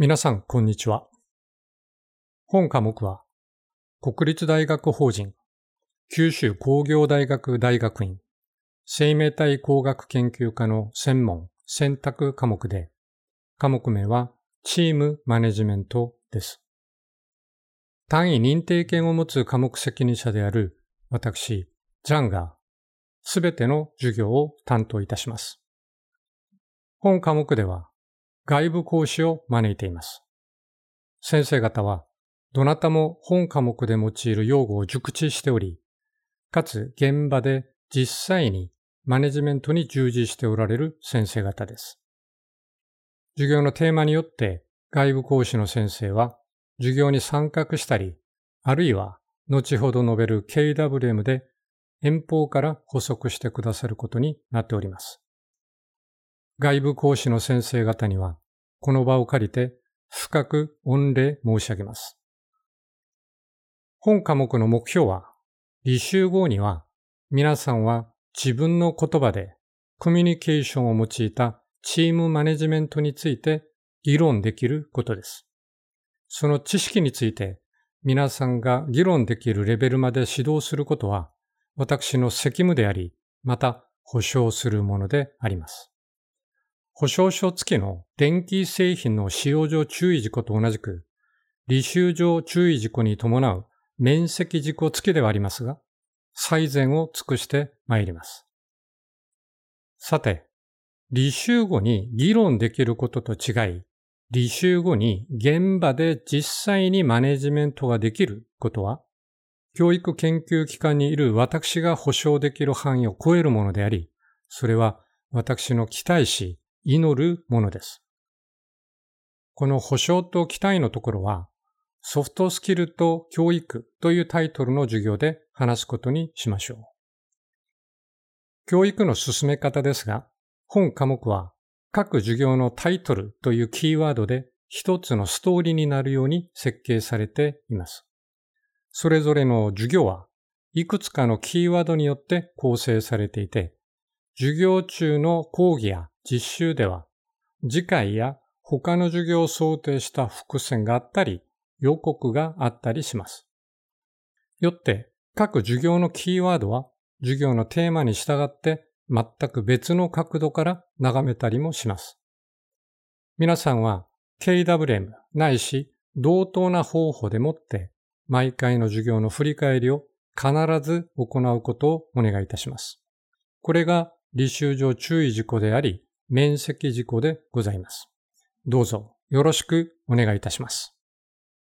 皆さん、こんにちは。本科目は、国立大学法人、九州工業大学大学院、生命体工学研究科の専門、選択科目で、科目名は、チームマネジメントです。単位認定権を持つ科目責任者である私、ジャンが、すべての授業を担当いたします。本科目では、外部講師を招いています。先生方は、どなたも本科目で用いる用語を熟知しており、かつ現場で実際にマネジメントに従事しておられる先生方です。授業のテーマによって外部講師の先生は授業に参画したり、あるいは後ほど述べる KWM で遠方から補足してくださることになっております。外部講師の先生方には、この場を借りて深く御礼申し上げます。本科目の目標は、履修後には皆さんは自分の言葉でコミュニケーションを用いたチームマネジメントについて議論できることです。その知識について皆さんが議論できるレベルまで指導することは私の責務であり、また保証するものであります。保証書付きの電気製品の使用上注意事項と同じく、履修上注意事項に伴う面積事項付きではありますが、最善を尽くして参ります。さて、履修後に議論できることと違い、履修後に現場で実際にマネジメントができることは、教育研究機関にいる私が保証できる範囲を超えるものであり、それは私の期待し、祈るものです。この保証と期待のところは、ソフトスキルと教育というタイトルの授業で話すことにしましょう。教育の進め方ですが、本科目は各授業のタイトルというキーワードで一つのストーリーになるように設計されています。それぞれの授業はいくつかのキーワードによって構成されていて、授業中の講義や実習では、次回や他の授業を想定した伏線があったり、予告があったりします。よって、各授業のキーワードは、授業のテーマに従って全く別の角度から眺めたりもします。皆さんは KWM ないし同等な方法でもって毎回の授業の振り返りを必ず行うことをお願いいたします。これが履修上注意事項であり、面積事項でございます。どうぞよろしくお願いいたします。